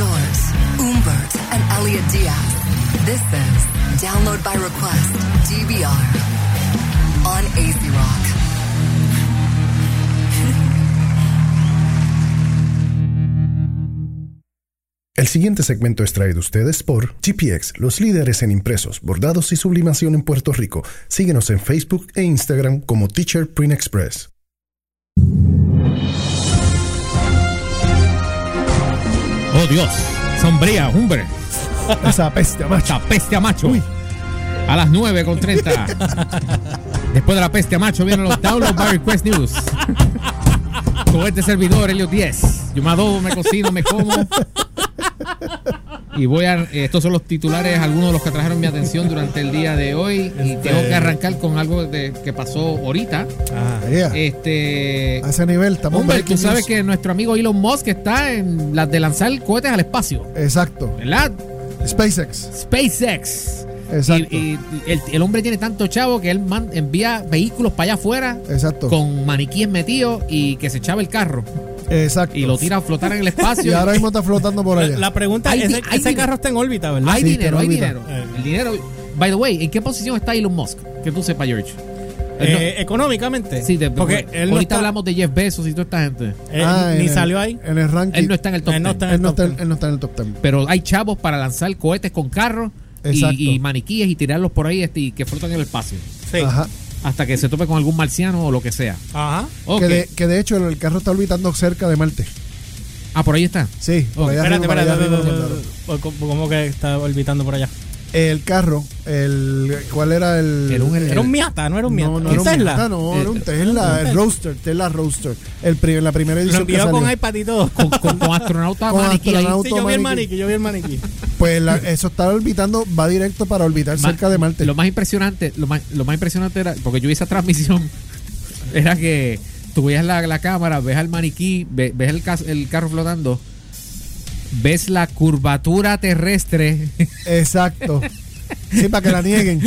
Umbert, and Diaz. This is Download by Request, DBR, on Rock. El siguiente segmento es traído ustedes por GPX, los líderes en impresos, bordados y sublimación en Puerto Rico. Síguenos en Facebook e Instagram como Teacher Print Express. Oh Dios, sombría, hombre. Esa peste, macho. Esa peste a macho. A las 9 con 30. Después de la peste a macho vienen los Download by Request News. Con este servidor, Helio 10. Yo me adobo, me cocino, me como. Y voy a. Estos son los titulares, algunos de los que trajeron mi atención durante el día de hoy. Y tengo que arrancar con algo de, que pasó ahorita. Ah, yeah. Este. A ese nivel estamos Hombre, tú sabes news. que nuestro amigo Elon Musk está en las de lanzar cohetes al espacio. Exacto. ¿Verdad? SpaceX. SpaceX. Exacto. Y, y el, el hombre tiene tanto chavo que él man- envía vehículos para allá afuera Exacto. con maniquíes metidos y que se echaba el carro Exacto. y lo tira a flotar en el espacio. Y ahora mismo está flotando por allá. la pregunta es, ese, hay ese carro está en órbita, ¿verdad? hay Sí, dinero, hay dinero. Eh. El dinero. By the way, ¿en qué posición está Elon Musk? Que tú sepas, George. No- Eh, económicamente. sí, de- porque él no ahorita está- hablamos de Jeff Bezos y toda esta gente. él Ah, ni el- salió ahí. En el ranking. Él no está en el top Él no 10. está en él no el top está- 10. él no está en el top 10. Pero hay chavos para lanzar cohetes con carros y, y maniquíes y tirarlos por ahí este, y que flotan en el espacio. Sí. Ajá. Hasta que se tope con algún marciano o lo que sea. Ajá. Ok. Que, de, que de hecho el carro está orbitando cerca de Marte. Ah, por ahí está. Sí, por allá Espérate, arriba, espérate. allá arriba, espérate, espérate. ¿Cómo cómo que está orbitando por allá? El carro, el ¿cuál era el? Era un- Era un Miata, no era un Miata. No, no ¿Un era un Tesla? Miata, no, Eh, era un Tesla, el Roadster, Tesla Roadster. El la primera Lo edición que envió salió. con iPad y todo. Con, con, con astronauta Con maniquí astronauta. Sí, yo vi el maniquí, yo vi el maniquí. Pues la- eso está orbitando, va directo para orbitar Ma- cerca de Marte. Lo más impresionante, lo más, lo más impresionante era, porque yo vi esa transmisión, era que tú veías la, la cámara, ves al maniquí, ve- ves el, el carro flotando, ves la curvatura terrestre Exacto. Sí, para que la nieguen.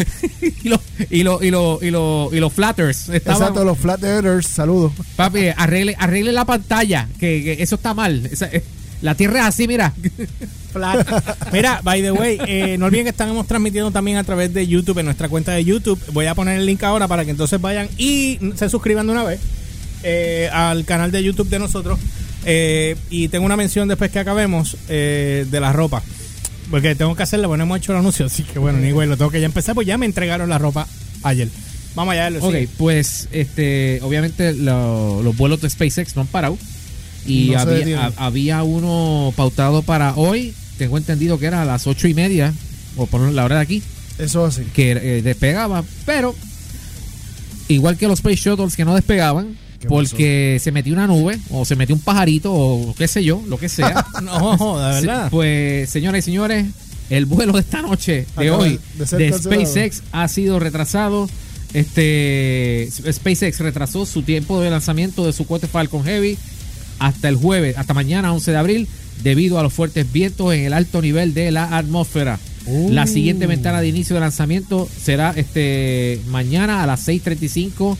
y los y lo, y lo, y lo, y los flatters. estaban- Exacto, los Flat Earthers, saludos. Papi, arregle, arregle la pantalla, que, que eso está mal. Esa- eh, la tierra es así, mira. Mira, by the way, eh, no olviden que estamos transmitiendo también a través de YouTube, en nuestra cuenta de YouTube. Voy a poner el link ahora para que entonces vayan y se suscriban de una vez eh, al canal de YouTube de nosotros. Eh, y tengo una mención después que acabemos eh, de la ropa. Porque tengo que hacerla, bueno, hemos hecho el anuncio, así que bueno, ni güey, lo tengo que ya empezar, pues ya me entregaron la ropa ayer. Vamos allá, lo Ok, pues este, obviamente lo- los vuelos de SpaceX no han parado. Y No había, había uno pautado para hoy. Tengo entendido que era a las ocho y media, o por la hora de aquí, Eso así. que eh, despegaba. Pero, igual que los Space Shuttles que no despegaban, ¿Qué porque se metió una nube, o se metió un pajarito, o qué sé yo, lo que sea. No, Sí, ¿verdad? Pues, señoras y señores, el vuelo de esta noche, de Acaba hoy, de de. SpaceX ha sido retrasado. Este SpaceX retrasó su tiempo de lanzamiento de su cohete Falcon Heavy hasta el jueves, hasta mañana 11 de abril, debido a los fuertes vientos en el alto nivel de la atmósfera. Uh. La siguiente ventana de inicio de lanzamiento será este mañana a las 6:35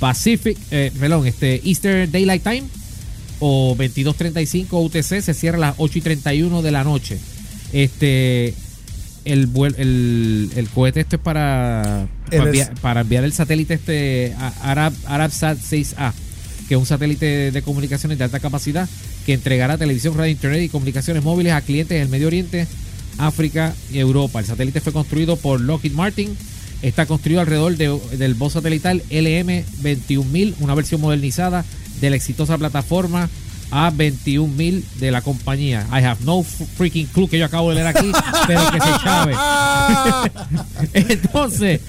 Pacific, eh, perdón, este Eastern Daylight Time o 22.35 UTC se cierra a las 8 y 31 de la noche. Este el, el, el cohete este es para para, enviar, para enviar el satélite este a- Arab ArabSat 6A, que es un satélite de comunicaciones de alta capacidad que entregará televisión, radio, internet y comunicaciones móviles a clientes en el Medio Oriente, África y Europa. El satélite fue construido por Lockheed Martin. Está construido alrededor de- del voz satelital LM21000, una versión modernizada de la exitosa plataforma A21000 de la compañía. I have no freaking clue que yo acabo de leer aquí, pero que se sabe. Entonces,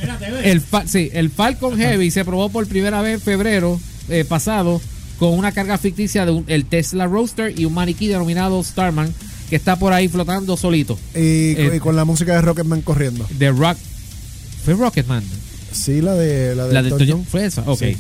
el, sí, el Falcon Heavy se probó por primera vez en febrero eh, pasado con una carga ficticia de un- el Tesla Roadster y un maniquí denominado Starman que está por ahí flotando solito. Y, Eh, y con la música de Rocketman corriendo. De Rock. Fue Rocketman. Sí, la de la de, La de. John fue esa. Ok. Sí.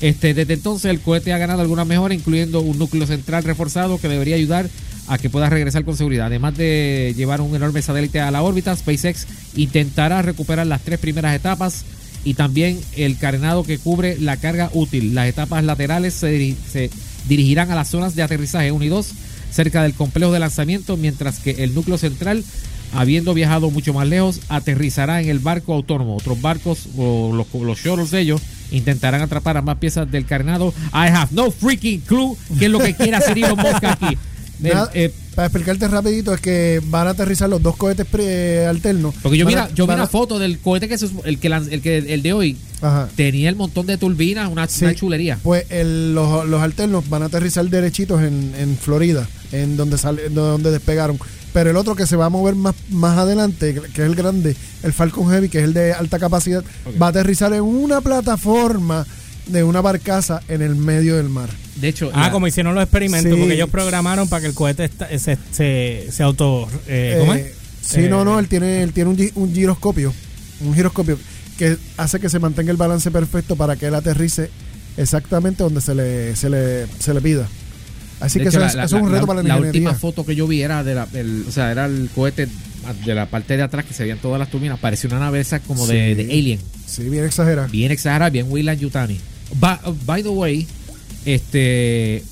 Este, desde entonces el cohete ha ganado algunas mejoras, incluyendo un núcleo central reforzado que debería ayudar a que pueda regresar con seguridad. Además de llevar un enorme satélite a la órbita, SpaceX intentará recuperar las tres primeras etapas y también el carenado que cubre la carga útil. Las etapas laterales se, diri- se dirigirán a las zonas de aterrizaje 1 y 2. cerca del complejo de lanzamiento, mientras que el núcleo central, habiendo viajado mucho más lejos, aterrizará en el barco autónomo. Otros barcos o los, los de ellos intentarán atrapar a más piezas del carnado. I have no freaking clue qué es lo que quiere hacer Elon Musk aquí. El- eh, para explicarte rapidito es que van a aterrizar los dos cohetes pre- alternos. porque yo vi, Van a- la- yo vi una foto del cohete que se, el que el que el de hoy Ajá. tenía el montón de turbinas, una, Sí. una chulería. Pues el- los, los alternos van a aterrizar derechitos en, en Florida, en donde sale, donde despegaron. Pero el otro que se va a mover más, más adelante, que es el grande, el Falcon Heavy, que es el de alta capacidad, va a aterrizar en una plataforma de una barcaza en el medio del mar. De hecho, Ah, la- como hicieron los experimentos, Sí. porque ellos programaron para que el cohete esta- se, se, se auto. Eh, ¿Cómo es? Eh, sí, Eh, no, no, él tiene, él tiene un, un giroscopio, un giroscopio que hace que se mantenga el balance perfecto para que él aterrice exactamente donde se le, se le, se le pida. Así de que hecho, eso, la- es, la- eso es un la- reto para la, la ingeniería. última foto que yo vi era de la, el- o sea, era el cohete de la parte de atrás que se veían todas las turbinas. Parecía una nave esa como de, Sí. de Alien. Sí, bien exagerado. Bien exagerada, bien Weyland Yutani. By, by the way, este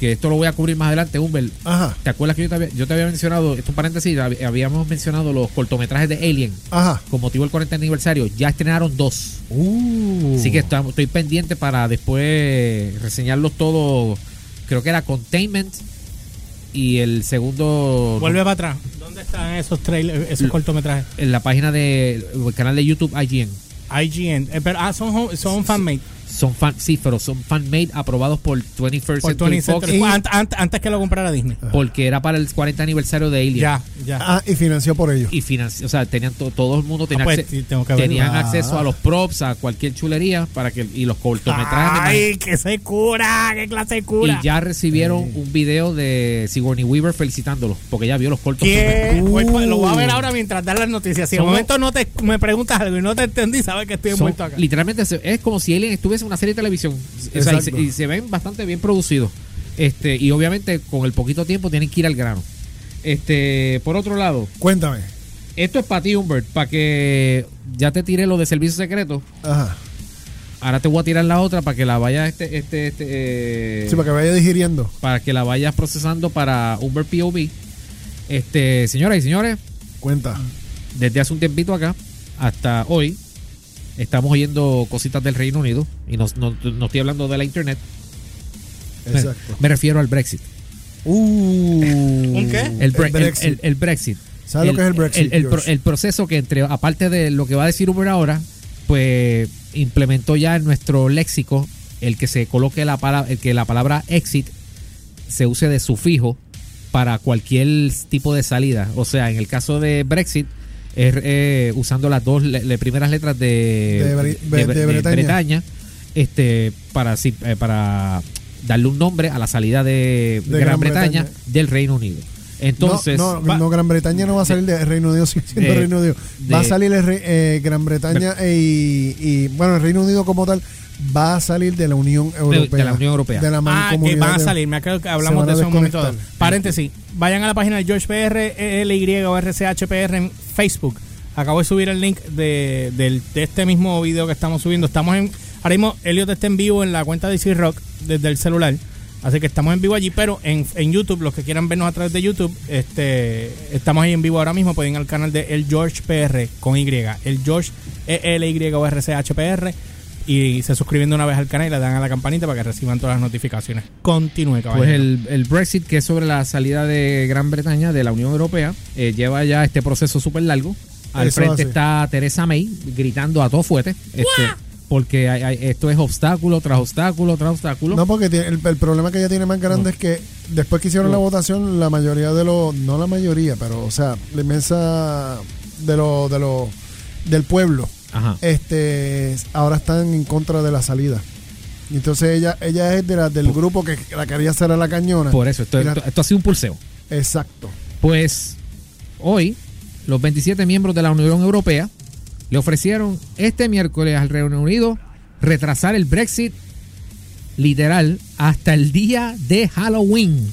que esto lo voy a cubrir más adelante, Humber. Ajá, ¿Te acuerdas que yo te había, yo te había mencionado, esto es un paréntesis, hab- habíamos mencionado los cortometrajes de Alien ajá. con motivo del 40 aniversario? Ya estrenaron dos. Uh. Así que estoy pendiente para después reseñarlos todos. Creo que era Containment y el segundo Vuelve para atrás. ¿Dónde están esos trailers, esos cortometrajes? en la página del canal de YouTube IGN. IGN. Eh, pero, ah, son, son fanmade. Son fan, sí, pero son fan-made aprobados por 21st Por Century 20 Fox Century Fox, ant- ant- antes que lo comprara Disney. porque era para el 40 aniversario de Alien. Ya, ya. Ah, y financió por ello. Y financi- o sea, tenían to- todo el mundo tenía, Ah, pues, acce- que tenían Ah. acceso a los props, a cualquier chulería para que y los cortometrajes. me ¡Ay, qué se cura! ¡Qué clase de cura! Y ya recibieron un video de Sigourney Weaver felicitándolos, porque ya vio los cortos. Uh. Lo voy a ver ahora mientras dan las noticias. Si de momento no te me preguntas algo y no te entendí, sabes que estoy Son- envuelto acá. literalmente es como si Alien estuviese en una serie de televisión. O sea, y, se, Exacto. y se ven bastante bien producidos. Este, y obviamente con el poquito tiempo tienen que ir al grano. Este, por otro lado, Cuéntame. esto es para ti, Humbert, para que ya te tiré lo de servicio secreto. Ajá. Ahora te voy a tirar la otra para que la vayas este, este, este, eh, Sí, para que vaya digiriendo. para que la vayas procesando para Humbert POV. Este, señoras y señores, Cuenta. desde hace un tiempito acá hasta hoy estamos oyendo cositas del Reino Unido y no, no- no estoy hablando de la internet. Me- Exacto. Me, refiero al Brexit. Uh. ¿Un qué? El, bre- el- Brexit. el- el Brexit. ¿Sabes lo que es el Brexit, El, el pro- George? el proceso que entre, aparte de lo que va a decir Uber ahora, pues implementó ya en nuestro léxico el que se coloque la palabra, el que la palabra exit se use de sufijo para cualquier tipo de salida. O sea, en el caso de Brexit, es eh, usando las dos le- le primeras letras de, De Bri- de- de Bretaña. Bretaña, este, para, sí, eh, para darle un nombre a la salida de, Gran, Gran Bretaña, Bretaña. del Reino Unido. Entonces, no, no, va- no, Gran Bretaña no va a salir de Reino Unido sigue siendo de- Reino Unido. Va a salir el eh, Gran Bretaña y, y, bueno, el Reino Unido como tal va a salir de la Unión Europea. de la Unión Europea. De la Ah, que van a de- salir. Me acuerdo que hablamos de eso en un momento. Paréntesis. Vayan a la página de George PR, LY o RCHPR en Facebook. Acabo de subir el link de, del- de este mismo video que estamos subiendo. Estamos en. Ahora mismo, Elliot está en vivo en la cuenta de C Rock desde el celular. Así que estamos en vivo allí, pero en, en YouTube, los que quieran vernos a través de YouTube, este estamos ahí en vivo ahora mismo. Pueden ir al canal de El George PR con Y. El George ELY o RCHPR. Y se suscriben de una vez al canal y le dan a la campanita para que reciban todas las notificaciones. Continúe, caballero. Pues el, el Brexit, que es sobre la salida de Gran Bretaña de la Unión Europea, eh, lleva ya este proceso súper largo. Al Eso frente hace. está Teresa May gritando a todo fuerte. Este, porque hay- hay- esto es obstáculo tras obstáculo tras obstáculo. No, porque tiene- el, el problema que ella tiene más grande es que después que hicieron la votación, la mayoría de los, no la mayoría, pero o sea, la inmensa de los, de los, del pueblo, Ajá. este, ahora están en contra de la salida. Y Entonces ella, ella es de la, del grupo que la quería hacer a la cañona. Por eso, esto, Y la- esto- esto ha sido un pulseo. Exacto. Pues hoy, los 27 miembros de la Unión Europea le ofrecieron este miércoles al Reino Unido retrasar el Brexit literal hasta el día de Halloween,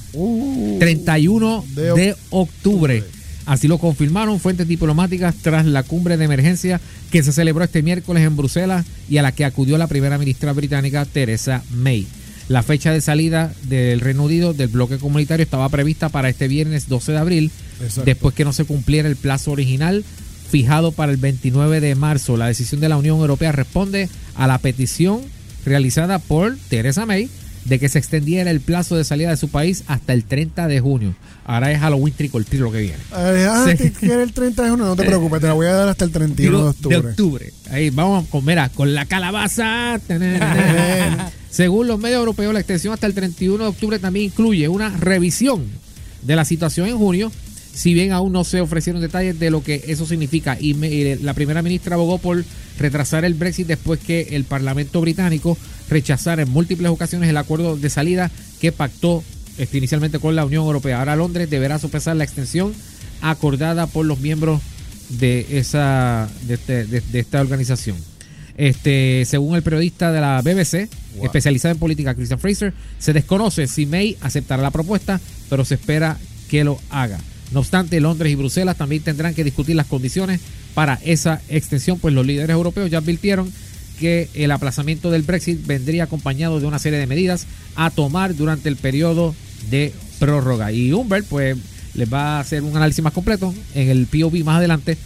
31 de de, oc- octubre. Así lo confirmaron fuentes diplomáticas tras la cumbre de emergencia que se celebró este miércoles en Bruselas y a la que acudió la primera ministra británica Theresa May. La fecha de salida del Reino Unido del bloque comunitario estaba prevista para este viernes 12 de abril, Exacto. después que no se cumpliera el plazo original fijado para el 29 de marzo. La decisión de la Unión Europea responde a la petición realizada por Theresa May de que se extendiera el plazo de salida de su país hasta el 30 de junio. Ahora es Halloween treat lo que viene. Eh, ah, Sí. ¿te quieres el 30 de junio? No te preocupes, te la voy a dar hasta el 31 de octubre. Ahí vamos con, mira, con la calabaza. Según los medios europeos, la extensión hasta el 31 de octubre también incluye una revisión de la situación en junio, si bien aún no se ofrecieron detalles de lo que eso significa. Y me- y la primera ministra abogó por retrasar el Brexit después que el Parlamento británico rechazara en múltiples ocasiones el acuerdo de salida que pactó este, inicialmente con la Unión Europea. Ahora Londres deberá sopesar la extensión acordada por los miembros de esa de, este- de- de esta organización. Este, según el periodista de la BBC, especializado en política Christian Fraser, se desconoce si May aceptará la propuesta, pero se espera que lo haga. No obstante, Londres y Bruselas también tendrán que discutir las condiciones para esa extensión, pues los líderes europeos ya advirtieron que el aplazamiento del Brexit vendría acompañado de una serie de medidas a tomar durante el periodo de prórroga. Y Humbert, pues, les va a hacer un análisis más completo en el POV más adelante,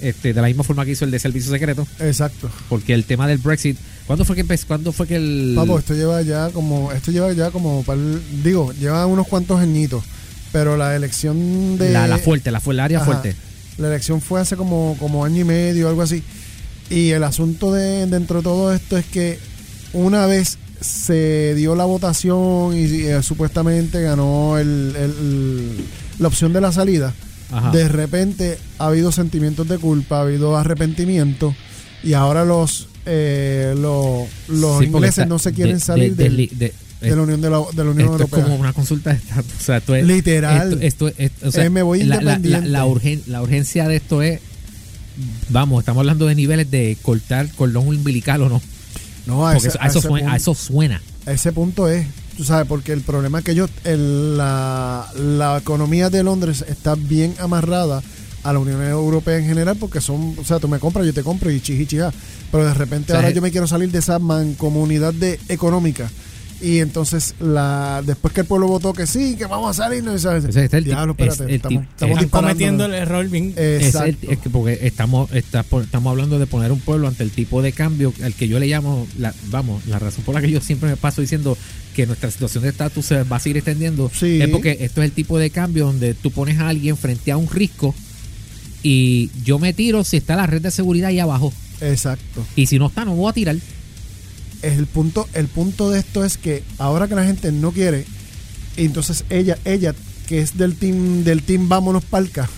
este, de la misma forma que hizo el de servicio secreto, Exacto. porque el tema del Brexit, ¿cuándo fue que empezó? ¿Cuándo fue que el Papo, esto lleva ya como, esto lleva ya como, digo, lleva unos cuantos añitos, pero la elección de... la, la fuerte, la, fu- el área Ajá. fuerte? La elección fue hace como, como año y medio, algo así. Y el asunto de dentro de todo esto es que una vez se dio la votación y eh, supuestamente ganó el- el- la opción de la salida, Ajá. de repente ha habido sentimientos de culpa, ha habido arrepentimiento y ahora los eh, los, los Sí, ingleses está- no se quieren de- salir de- del- de- de- la Unión de la, de la Unión esto es Europea. como una consulta de estatus. O sea, esto es, Literal. Esto, esto- esto- o sea, me voy la, la- la- independiente. la urgen- la urgencia de esto es, vamos, estamos hablando de niveles de cortar cordón umbilical o no. No, a Porque ese- eso, a eso ese suena, a punto. eso suena. ese punto es, tú sabes, porque el problema es que ellos, el- la, la economía de Londres está bien amarrada a la Unión Europea en general, porque son, o sea, tú me compras, yo te compro y chiji. Pero de repente O sea, ahora es- yo me quiero salir de esa mancomunidad de económica. Y entonces, la después que el pueblo votó que sí, que vamos a salir, no, y sabes, Ese es el diablo, tip- es espérate, el estamos, Están cometiendo el error bien. Es, el- es que porque estamos está estamos hablando de poner un pueblo ante el tipo de cambio al que yo le llamo, la, vamos, la razón por la que yo siempre me paso diciendo que nuestra situación de estatus se va a seguir extendiendo Sí. es porque esto es el tipo de cambio donde tú pones a alguien frente a un risco y yo me tiro si está la red de seguridad ahí abajo Exacto. y si no está no voy a tirar. El punto el punto de esto es que ahora que la gente no quiere entonces ella ella que es del team del team vámonos palca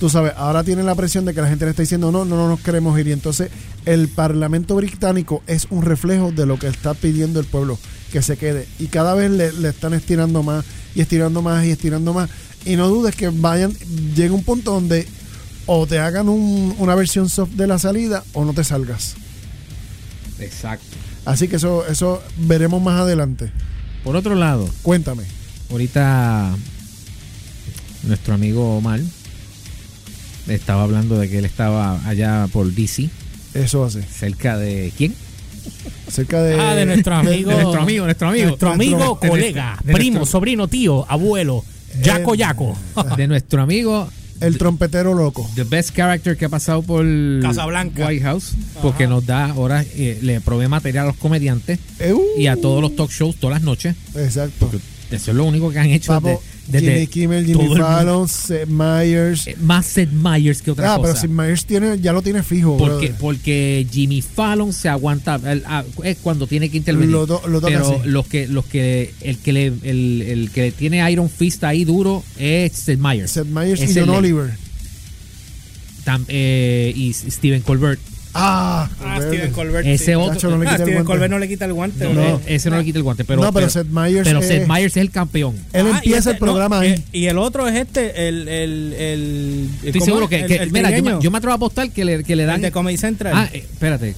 tú sabes ahora tiene la presión de que la gente le está diciendo no no no nos queremos ir y entonces el parlamento británico es un reflejo de lo que está pidiendo el pueblo que se quede. Y cada vez le, le están estirando más y estirando más y estirando más. Y no dudes que vayan llega un punto donde o te hagan un- una versión soft de la salida o no te salgas. Exacto. Así que eso, eso veremos más adelante. Por otro lado, Cuéntame. ahorita nuestro amigo Omar estaba hablando de que él estaba allá por DC, Eso hace. cerca de quién? Acerca de. Ah, de nuestro amigo. de nuestro amigo, nuestro amigo. Nuestro amigo, Nuestro- colega, primo, nuestro- sobrino, tío, abuelo, yaco, Eh, yaco. de nuestro amigo El trompetero loco. the best character que ha pasado por Casablanca. White House porque nos da ahora eh, le provee material a los comediantes Eh, uh, y a todos los talk shows todas las noches Exacto. eso es lo único que han hecho Papo, desde, desde Jimmy Kimmel, Jimmy el. Fallon, Seth Meyers. Eh, más Seth Meyers que otra Ah, pero cosa Seth Meyers tiene, ya lo tiene fijo. porque, porque Jimmy Fallon se aguanta ah, es cuando tiene que intervenir Lo to- lo pero así. los que los que el que le el, el que tiene Iron Fist ahí duro es Seth Meyers Seth Meyers y Ese John Oliver. Tam- eh, y Steven Colbert Ah, Ah. Steven Colbert. Ese sí. otro- Tacho, no le Ah, quita el Steven guante. Colbert no le quita el guante. No, eh, ese no le quita el guante, pero. No, pero Seth Meyers Pero es- Seth Meyers es el campeón. Él Ah, empieza este- el programa no, ahí. eh, Y el otro es este, el. el, el Estoy ¿cómo seguro que. El- que- el mira, yo me, yo me atrevo a apostar que le, que le dan. El de Comedy Central. ah, eh, espérate.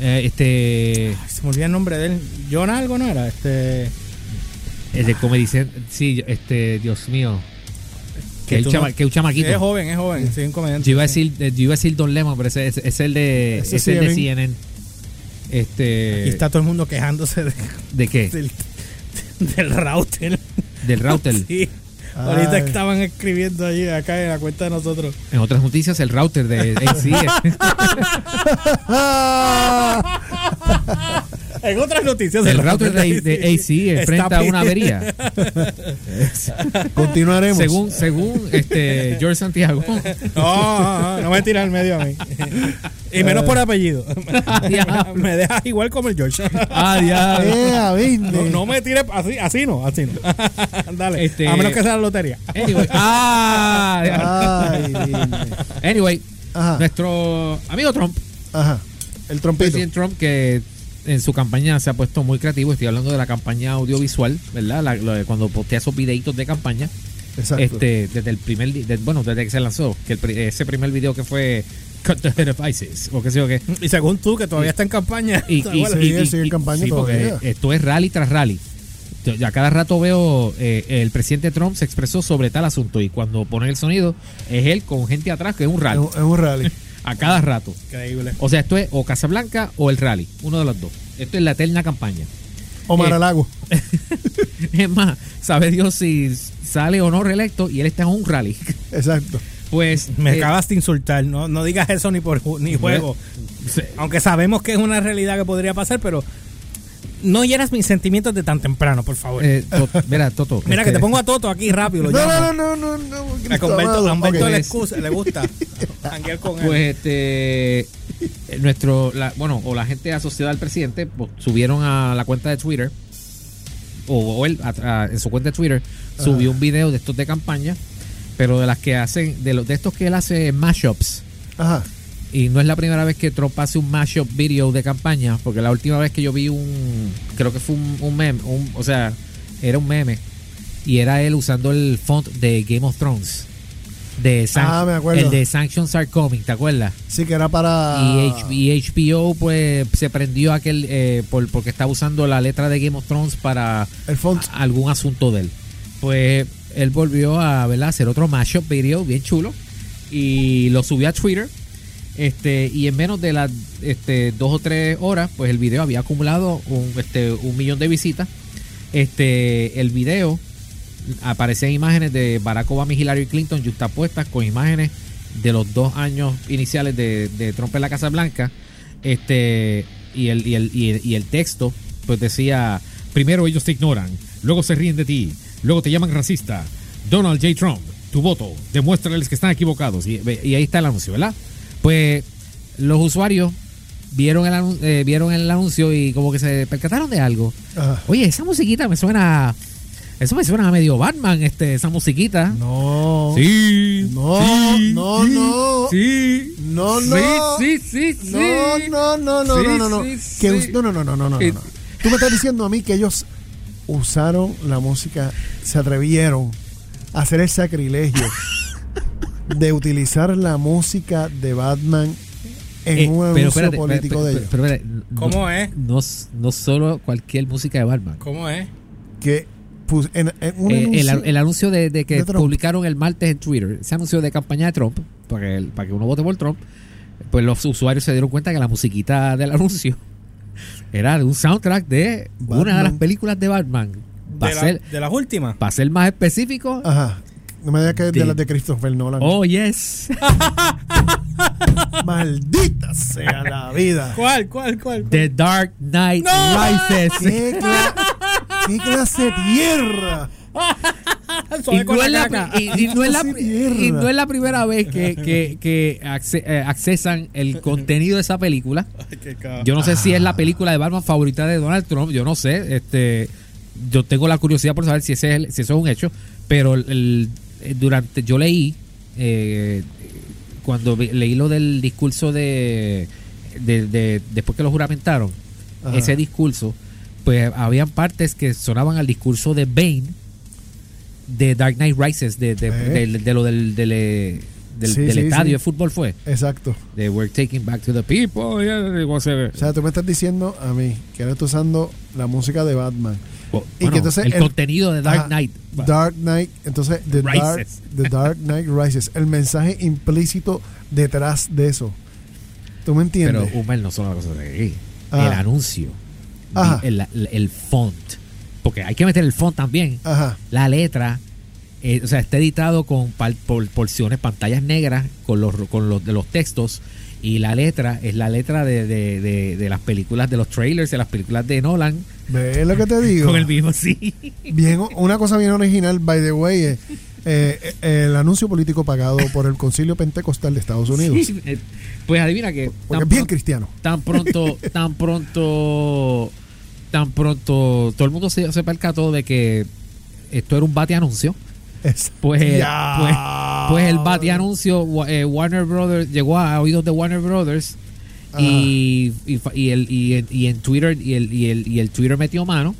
eh, este. Ay, Se me olvidó el nombre de él. John algo no era. Este. El de Comedy Central. Sí, este. Dios mío. Que, tú chama- no- que un chamaquito. Es joven, es joven. Sí, un comediante. Yo iba a decir, eh, yo iba a decir Don Lemon, pero ese ese- es el de, Ese es el de CNN. Este, Y está todo el mundo quejándose de- ¿De qué? del, del router. Del router. Sí. Ahorita estaban escribiendo allí acá en la cuenta de nosotros. En otras noticias, el router de AC En otras noticias, el router de, de AC enfrenta una avería. Continuaremos. Según, según este George Santiago. No, no, no me tiras al medio a mí. Y menos por apellido. Me dejas igual como el George. Ah, diablo. Eh, a. No, no me tires así, así no, así no. Dale. Este- A menos que sea la lotería. Anyway, ah. Ay, anyway Ajá. nuestro amigo Trump, Ajá. El trompito. presidente Trump, que en su campaña se ha puesto muy creativo. Estoy hablando de la campaña audiovisual, ¿verdad? La- cuando postea esos videitos de campaña. Exacto. Este, desde el primer, de- bueno, desde que se lanzó, que el ese primer video que fue Cut the Head of ISIS, o qué sé yo qué. Y según tú, que todavía está en campaña. Y, sigue en campaña sí, porque todavía. esto es rally tras rally. Yo, ya cada rato veo eh, el presidente Trump se expresó sobre tal asunto y cuando pone el sonido es él con gente atrás que es un rally. es un rally. A cada rato. Increíble. O sea, esto es o Casablanca o el rally. Uno de los dos. Esto es la eterna campaña. Omar Eh, al lago. Es más, sabe Dios si sale o no reelecto y él está en un rally. Exacto. Pues Me eh, acabas de insultar. No, no digas eso ni por ju- ni juego. se- Aunque sabemos que es una realidad que podría pasar, pero no llenas mis sentimientos de tan temprano, por favor. eh, To- mira, Toto. Mira que este, te pongo a Toto aquí rápido. lo No, llamo. no, no, no, no, no. A Humberto, Ok. le, excusa- le gusta janguear con él. Pues este eh, nuestro la- bueno, o la gente asociada al presidente pues, subieron a la cuenta de Twitter o, o él a- a- en su cuenta de Twitter subió un video de estos de campaña, pero de las que hacen de los de estos que él hace mashups Ajá. Y no es la primera vez que Trump hace un mashup video de campaña, porque la última vez que yo vi un creo que fue un, un meme, un- o sea, era un meme y era él usando el font de Game of Thrones. De San- Ah, me acuerdo. El de Sanctions Are Coming, ¿te acuerdas? Sí, que era para. Y, H- y HBO pues se prendió aquel eh, por, porque estaba usando la letra de Game of Thrones para El font. a- algún asunto de él. Pues él volvió a ¿verdad? hacer otro mashup video bien chulo y lo subió a Twitter. Este, y en menos de las este, dos o tres horas, pues el video había acumulado un, este, un millón de visitas. Este, el video aparecían imágenes de Barack Obama y Hillary Clinton justapuestas con imágenes de los dos años iniciales de, Trump en la Casa Blanca. Este, y el, y el, y el, y el texto, pues decía: primero ellos te ignoran, luego se ríen de ti, luego te llaman racista. Donald J. Trump, tu voto, demuéstrales que están equivocados. Y, y ahí está el anuncio, ¿verdad? Pues los usuarios vieron el, eh, vieron el anuncio y como que se percataron de algo. Ajá. Oye, esa musiquita me suena. Eso me suena a medio Batman, este, esa musiquita. No. Sí. No, sí, no, sí, no. Sí. No, no. Sí, sí, sí. No, no, no, no, Sí, no, no, no. sí, Que no, no, no, no, no, no. Tú me estás diciendo a mí que ellos usaron la música, se atrevieron a hacer el sacrilegio de utilizar la música de Batman en Eh, un pero anuncio espérate, político pero- de pero- ellos. pero espérate, no- ¿Cómo es? No, no solo cualquier música de Batman. ¿Cómo es? Que en, en un Eh, el, anuncio- el anuncio de, de que de publicaron el martes en Twitter, ese anuncio de campaña de Trump, para que, el- para que uno vote por Trump, pues los usuarios se dieron cuenta que la musiquita del anuncio era de un soundtrack de una de las películas de Batman. Para De, la- ser, de las últimas. pa' ser más específico, Ajá. No me digas que es de las de Christopher Nolan. oh yes. Maldita sea la vida. ¿Cuál, cuál, cuál? The Dark Knight No. Rises. ¿Qué, cla- qué clase de tierra? Y no, la es la, caca. y- y no es la- Clase de tierra. y no es la primera vez que, que, que acce- eh, accesan el contenido de esa película. Yo no sé si es la película de Batman favorita de Donald Trump, yo no sé. Este, yo tengo la curiosidad por saber si, ese es el- si eso es un hecho, pero el- durante yo leí eh, cuando leí lo del discurso de, de, de- después que lo juramentaron, Ajá. ese discurso, pues habían partes que sonaban al discurso de Bane de Dark Knight Rises, de, de, ¿Eh? de lo del, del, eh, del- Sí, del sí, estadio sí. de fútbol fue. Exacto. De We're taking back to the people. yeah. O sea, tú me estás diciendo a mí que ahora estás usando la música de Batman. Y que entonces el, el- contenido de Dark Knight. Dark Knight, entonces The Dark. The Dark Knight Rises. El mensaje implícito detrás de eso. ¿Tú me entiendes? Pero Hummel no son las cosas de aquí. Ajá. el anuncio, Ajá. el, el- el font, porque hay que meter el font también, Ajá. la letra, eh, o sea, está editado con por porciones, pantallas negras con los, con los de los textos y la letra es la letra de, de- de- de las películas, de los trailers, de las películas de Nolan, ¿Ves lo que te digo? con el mismo sí. Bien, una cosa bien original, by the way, eh, eh, eh, el anuncio político pagado por el Concilio Pentecostal de Estados Unidos. Sí, Pues adivina que Porque es bien cristiano. tan pronto, tan pronto, tan pronto, todo el mundo se, se percató de que esto era un bate anuncio. Es- Pues, pues, pues el bate anuncio, eh, Warner Brothers, llegó a oídos de Warner Brothers y, y, y el, y, en- y en Twitter, y el, y, el, y el Twitter metió mano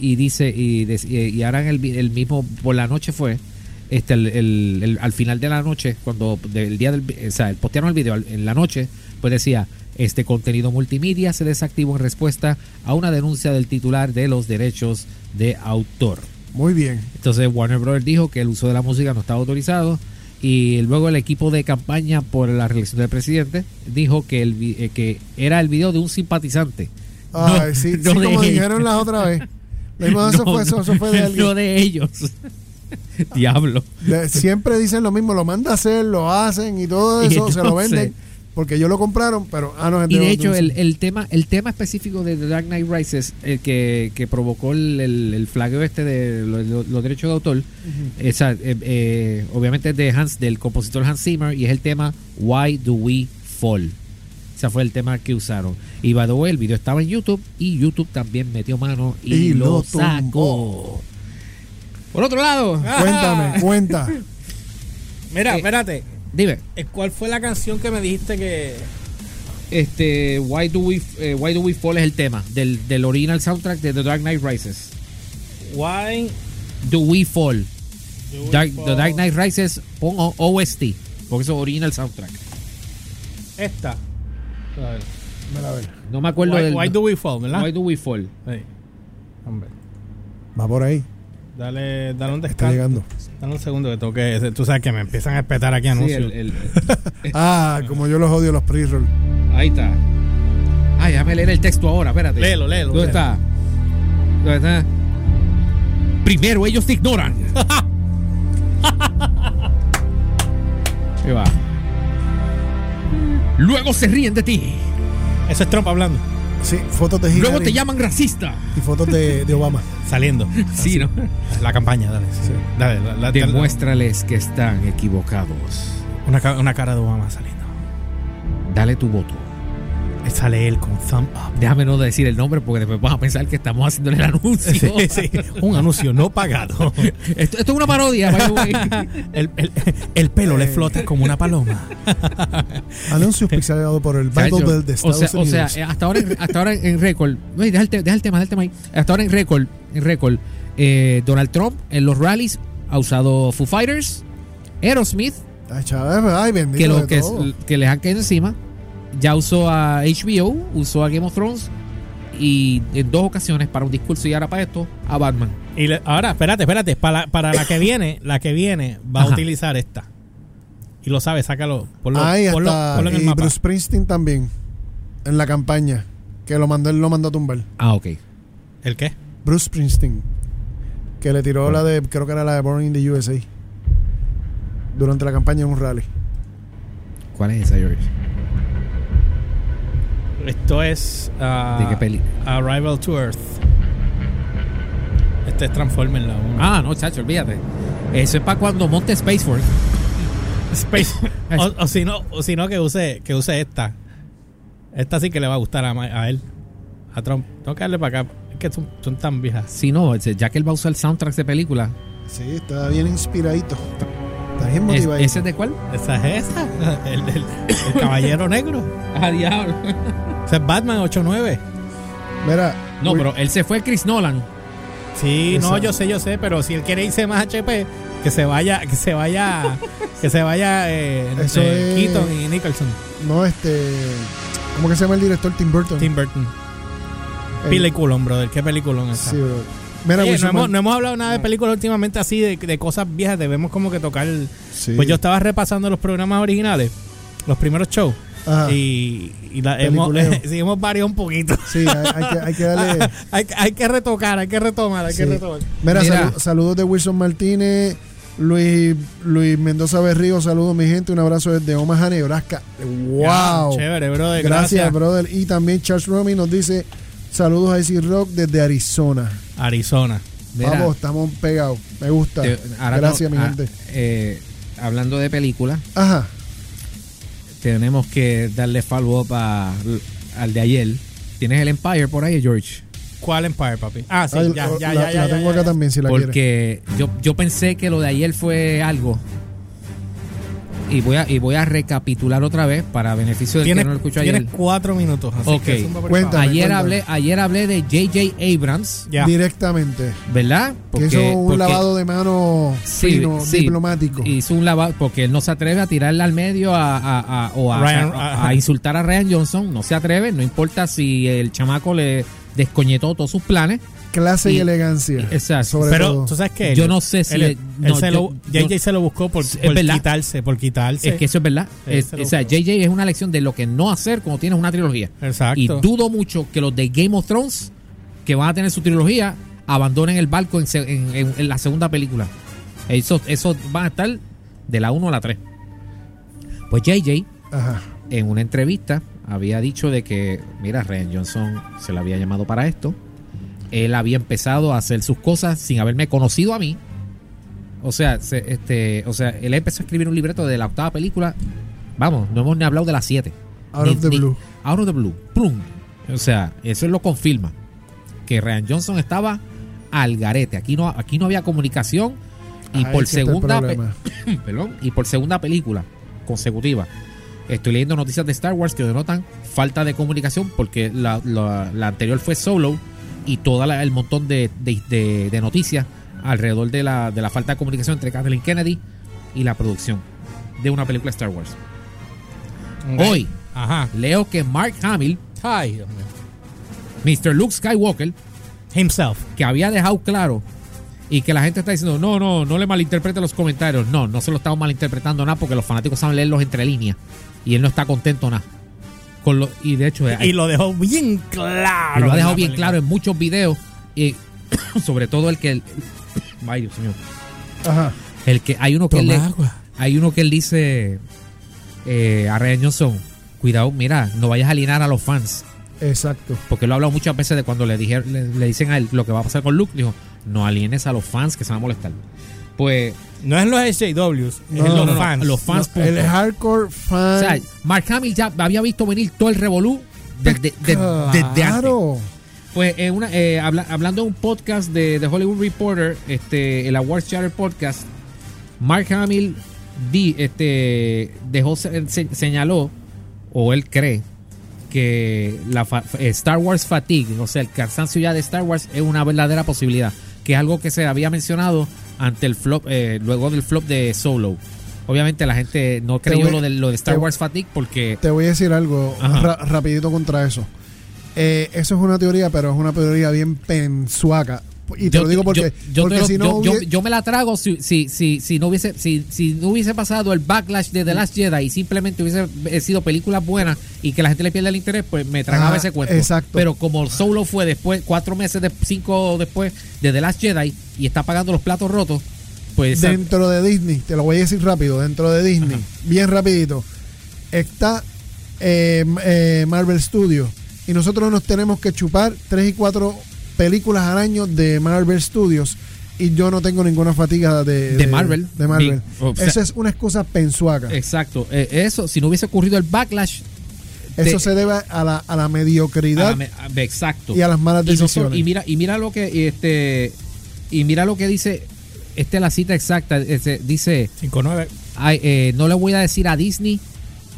y dice, y, y, ahora en el, mismo, por la noche fue, este el, el- el- al final de la noche, cuando del día del, o sea, el postearon el video en la noche, pues decía, este contenido multimedia se desactivó en respuesta a una denuncia del titular de los derechos de autor. Muy bien. Entonces Warner Brothers dijo que el uso de la música no estaba autorizado y luego el equipo de campaña por la reelección del presidente dijo que el eh, que era el video de un simpatizante. No- sí, no sí, como ellos. dijeron la otra vez. Eso, fue, eso, eso fue de no alguien. de ellos. Diablo. Siempre dicen lo mismo, lo manda a hacer, lo hacen y todo Y eso, se lo venden porque ellos lo compraron, pero ah, no, es Y de hecho, el, el tema el tema específico de The Dark Knight Rises, el que, que provocó el, el, el flagueo este de lo- lo- los, derechos de autor, esa, eh, eh, obviamente es de Hans, del compositor Hans Zimmer, y es el tema Why Do We Fall. Ese fue el tema que usaron. Y by the way, el video estaba en YouTube y YouTube también metió mano y, Y lo, lo sacó. Por otro lado, Cuéntame, cuenta. Mira, Eh, espérate. Dime, Eh, ¿Cuál fue la canción que me dijiste que. este, Why Do We, eh, Why Do We Fall es el tema del, del original soundtrack de The Dark Knight Rises. Why Do We Fall. Do We Dark- Fall? The Dark Knight Rises pon OST, porque eso es original soundtrack. Esta. A ver. Mira, a ver. No me acuerdo Why, del Why do we fall, ¿verdad? Why Do We Fall. Sí. Hombre. Va por ahí, Dale, dale un está descanso. llegando. Dale un segundo que tengo que. Tú sabes que me empiezan a espetar aquí Sí, anuncios. el- el- Ah, como yo los odio los pre-roll. ahí está. Ay, déjame leer el texto ahora, espérate. Léelo, léelo, ¿Dónde léelo. está? ¿Dónde está? Primero ellos te ignoran. Ahí va. Luego se ríen de ti. Eso es Trump hablando. Sí, fotos de Hillary Luego te llaman racista. y fotos de, de Obama. Saliendo. Sí, ¿no? La campaña, dale. Dale, la- la- Demuéstrales que están equivocados. Una, ca- una cara de Obama saliendo. Dale tu voto. Sale él con thumb up. Déjame no decir el nombre porque después van a pensar que estamos haciendo el anuncio. Sí, sí, un anuncio no pagado. Esto, esto es una parodia, by the way. El, el- el pelo le flota como una paloma. Anuncios pixelados por el Bible Belt de o Estados sea, o sea, Unidos. eh, hasta ahora, en- hasta ahora en récord, deja el, te- deja el tema, deja el tema ahí. Hasta ahora en récord, en récord, eh, Donald Trump en los rallies ha usado Foo Fighters, Aerosmith, ay, chaval, ay, bendito que, lo, de que, que les han caído encima. Ya usó a HBO, usó a Game of Thrones y en dos ocasiones para un discurso y ahora para esto a Batman. Y le- ahora, espérate, espérate. Para, para la que viene, la que viene va Ajá. a utilizar esta. Y lo sabe, sácalo. Ponlo, Ahí ponlo- está. ponlo en el y mapa. Bruce Springsteen también. En la campaña. Que lo mandó, él lo mandó a tumbar. Ah, ok. ¿El qué? Bruce Springsteen. Que le tiró la de, creo que era la de Born in the USA. Durante la campaña en un rally. ¿Cuál es esa, George? Esto es. ah, ¿De qué peli? Arrival to Earth. Este es Transformer la 1. Ah, no, chacho, olvídate. Eso es para cuando monte Space Force. Space. o, o si no, o si no que use, que use esta. Esta sí que le va a gustar a, a él. A Trump. Tengo que darle para acá. Es que son, son tan viejas. Si no, ya que él va a usar soundtracks de película. Sí, está bien inspiradito. Está bien ¿es- motivadito. ¿Ese es de cuál? Esa es esa. El, el- el caballero negro. Ah, diablo. Es Batman 89. Mira. No, pero él se fue Chris Nolan. Sí, Esa. no, yo sé, yo sé, pero si él quiere irse más HP, que se vaya, que se vaya, que se vaya eh, Eso eh, es- Keaton y Nicholson, No, este. ¿Cómo que se llama el director? Tim Burton. Tim Burton. El- Peliculón, brother, qué peliculón está. Sí, bro. Mira, Oye, no, hemos, no hemos hablado nada de películas últimamente así, de, de cosas viejas, debemos como que tocar. Sí. Pues yo estaba repasando los programas originales, los primeros shows, Ajá. Y, y la, hemos, Peliculeo. sí, hemos variado un poquito. Sí, hay, hay que, hay que darle. hay, hay que retocar, hay que retomar, hay Sí. que retomar. Mira, Mira. salu- saludos de Wilson Martínez, Luis, Luis Mendoza Berrío, saludos mi gente, un abrazo desde Omaha, Nebraska. ¡Wow! Ya, chévere, brother. gracias, Gracias, brother. Y también Charles Romy nos dice saludos a Icy Rock desde Arizona. Arizona. Mira, Vamos, estamos pegados. Me gusta. te- Gracias, no- mi ah, gente. eh, hablando de películas, Ajá. Tenemos que darle follow up a- al de ayer. ¿Tienes el Empire por ahí, George? ¿Cuál Empire, papi? Ah, sí, Ay, ya, la, ya, la- ya, ya. la ya, tengo ya, acá ya. también si la quieres. Porque yo, yo pensé que lo de ayer fue algo. Y voy a, y voy a recapitular otra vez para beneficio del Tienes, que no lo escuchó tienes ayer. cuatro minutos. Así Ok. que zumba Cuéntame. Ayer cuéntame. hablé, ayer hablé de J.J. Abrams. Directamente. ¿verdad? que hizo un porque- lavado de mano Sí, fino, sí, diplomático. Hizo un lavado porque él no se atreve a tirarle al medio a, a- a- o a, Ryan- a- a insultar a Ryan Johnson. No se atreve, no importa si el chamaco le descoñetó todos sus planes. Clase y, y- elegancia. Exacto. Sobre Pero todo. tú sabes que Yo no sé si él, él no, se yo- lo, JJ se lo buscó por, Es por verdad. quitarse, por quitarse. Es que eso es verdad. Es- o sea, buscó. JJ es una lección de lo que no hacer cuando tienes una trilogía. Exacto. Y dudo mucho que los de Game of Thrones, que van a tener su trilogía, abandonen el barco en, se- en- en- en la segunda película. Esos eso van a estar de la 1 a la 3. Pues JJ, Ajá. en una entrevista, había dicho de que, mira, Ryan Johnson se le había llamado para esto. Él había empezado a hacer sus cosas sin haberme conocido a mí. O sea, se- este, o sea, él empezó a escribir un libreto de la octava película. Vamos, no hemos ni hablado de las siete. Out Ni- of the ni- blue. Out of the blue. ¡Pum! O sea, eso lo confirma. Que Ryan Johnson estaba al garete. Aquí no, aquí no había comunicación. Y Ahí por segunda perdón, y por segunda película consecutiva. Estoy leyendo noticias de Star Wars que denotan falta de comunicación porque la, la- la anterior fue Solo y todo el montón de, de- de- de noticias alrededor de la, de la falta de comunicación entre Kathleen Kennedy y la producción de una película de Star Wars. Hoy Ajá. leo que Mark Hamill, Ay. Mr. Luke Skywalker, Himself. que había dejado claro y que la gente está diciendo, no, no, no le malinterprete los comentarios. No, no se lo estamos malinterpretando nada porque los fanáticos saben leerlos entre líneas y él no está contento nada. Con lo, y de hecho, Y lo dejó bien claro. y lo ha en dejado bien película. claro en muchos videos y sobre todo el que... ay, Dios mío. Ajá. El que hay uno que él Toma le- agua. hay uno que él dice eh, a Ryan Johnson, cuidado, mira, no vayas a alinear a los fans. Exacto. Porque lo ha hablado muchas veces de cuando le, dije, le, le dicen a él lo que va a pasar con Luke. Dijo, no alienes a los fans que se van a molestar. Pues, No es los SJWs, No, es no, los no, fans. los fans. punto. El hardcore fan. o sea, Mark Hamill ya había visto venir todo el revolú desde, de- desde antes. claro. Pues en una, eh, habla- hablando de un podcast de, de Hollywood Reporter, este, el Awards Chatter Podcast, Mark Hamill di, este, dejó se- se- señaló, o él cree, que la fa- eh, Star Wars fatigue, o sea, el cansancio ya de Star Wars es una verdadera posibilidad, que es algo que se había mencionado ante el flop, eh, luego del flop de Solo. Obviamente la gente no creyó voy- lo de, lo de Star te- Wars fatigue porque Te voy a decir algo ra- rapidito contra eso. Eh, eso es una teoría, pero es una teoría bien pensuaca. Y te Yo- lo digo porque, yo- porque si no me la trago si, si, si, si no hubiese si, si no hubiese pasado el backlash de The Last Jedi y simplemente hubiese eh, sido películas buenas y que la gente le pierda el interés, pues me tragaba Ah, ese cuento. exacto. Pero como Solo fue después, cuatro meses, de, cinco después de The Last Jedi y está pagando los platos rotos, pues dentro de Disney, te lo voy a decir rápido, dentro de Disney, bien rapidito, está eh, eh, Marvel Studios y nosotros nos tenemos que chupar tres y cuatro películas al año de Marvel Studios y yo no tengo ninguna fatiga de, De Marvel. De Marvel. Ni- o sea- Esa es una excusa pensuaca. exacto. Eh, eso, si no hubiese ocurrido el backlash, Eso de- se debe a la, a la a mediocridad la me- a- exacto. y a las malas decisiones. y mira y mira lo que este y mira lo que dice esta es la cita exacta este, dice 5-9. ay, eh, no le voy a decir a Disney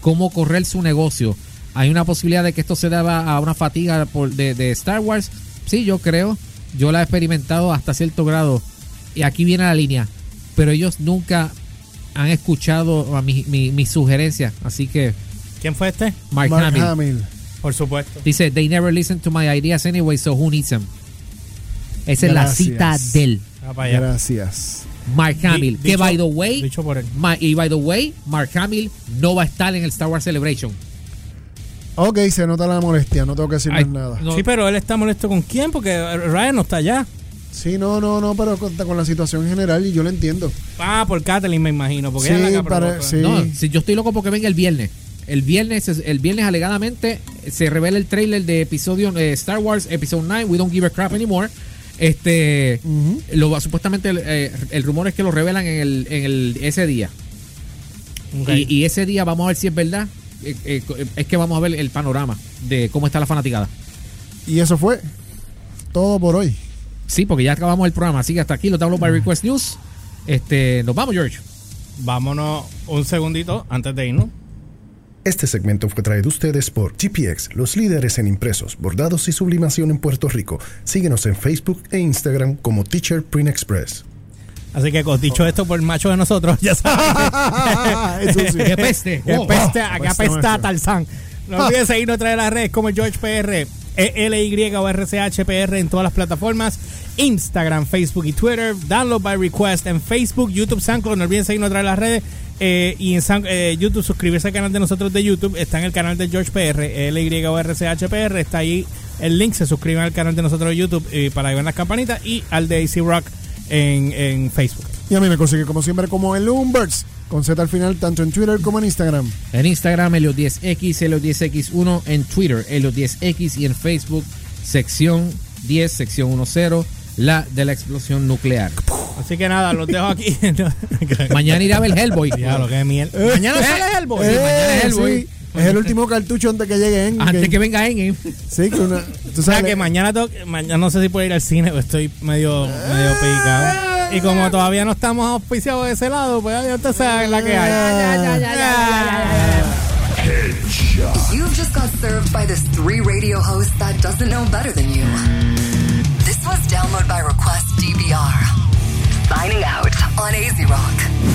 cómo correr su negocio hay una posibilidad de que esto se deba a una fatiga por, de, de Star Wars sí yo creo yo la he experimentado hasta cierto grado y aquí viene la línea pero ellos nunca han escuchado a mi, mi, mis sugerencias así que ¿Quién fue este? Mark, Mark Hamill Hamill. Por supuesto. Dice, they never listen to my ideas anyway, so who needs them? Esa es la cita del Ah, para allá. Gracias. Mark Hamill. Que dicho- by the way, Dicho por él. ma- y by the way, Mark Hamill no va a estar en el Star Wars Celebration. Ok, se nota la molestia, no tengo que decir Ay, más nada. no, Sí, pero él está molesto con quién, porque Ryan no está allá. Sí, no, no, no, pero con, con la situación general y yo lo entiendo. Ah, por Kathleen me imagino, porque Sí, ella es la que para- provocó. sí. no, si yo estoy loco porque venga el viernes. El viernes, el viernes alegadamente se revela el trailer de episodio eh, Star Wars Episode 9, We Don't Give a Crap Anymore. Este, lo va- supuestamente eh, el rumor es que lo revelan en el, en el ese día. Ok. Y, y ese día vamos a ver si es verdad. Eh, eh, es que vamos a ver el panorama de cómo está la fanaticada. Y eso fue todo por hoy. Sí, porque ya acabamos el programa. Así que hasta aquí lo Download by Request News. Este, nos vamos, George. Vámonos un segundito antes de irnos. Este segmento fue traído a ustedes por GPX, los líderes en impresos, bordados y sublimación en Puerto Rico. Síguenos en Facebook e Instagram como Teacher Print Express. Así que, dicho esto por macho de nosotros, ya saben. Eso sí. ¡Qué peste! que Oh. apeste, a- que Apeste apesta a mucho. Tarzán. No olviden seguirnos a través de las redes como George PR, E LY o RCHPR en todas las plataformas. Instagram, Facebook y Twitter. Download by request en Facebook, YouTube, SoundCloud. No olviden seguirnos a través de las redes. eh, y en Sound- eh, YouTube, suscribirse al canal de nosotros de YouTube. Está en el canal de George PR, LY o RCHPR. Está ahí el link. Se suscriben al canal de nosotros de YouTube eh, para que vean las campanitas. Y al de AC Rock en, en Facebook. Y a mí me consigue como siempre como el Lumberts, con Z al final, tanto en Twitter como en Instagram. En Instagram, Helios10X, Helios10X1. En Twitter, Helios10X. Y en Facebook, sección 10, sección 10, la de la explosión nuclear. Así que nada, los dejo aquí. Mañana irá a ver Hellboy. Diablo, qué mierda. Mañana sale Hellboy. Eh, mañana es el sí, boy. Es el último cartucho antes que llegue en. Antes que venga en. Sí, que una. Tú O sea sabes que mañana, tengo mañana no sé si puedo ir al cine, pues estoy medio, medio picado. Y como todavía no estamos auspiciados de ese lado, pues ya usted sabe la que hay. You've just got served by this three radio host that doesn't know better than you. This was Download by Request DBR. Signing out on AZ Rock.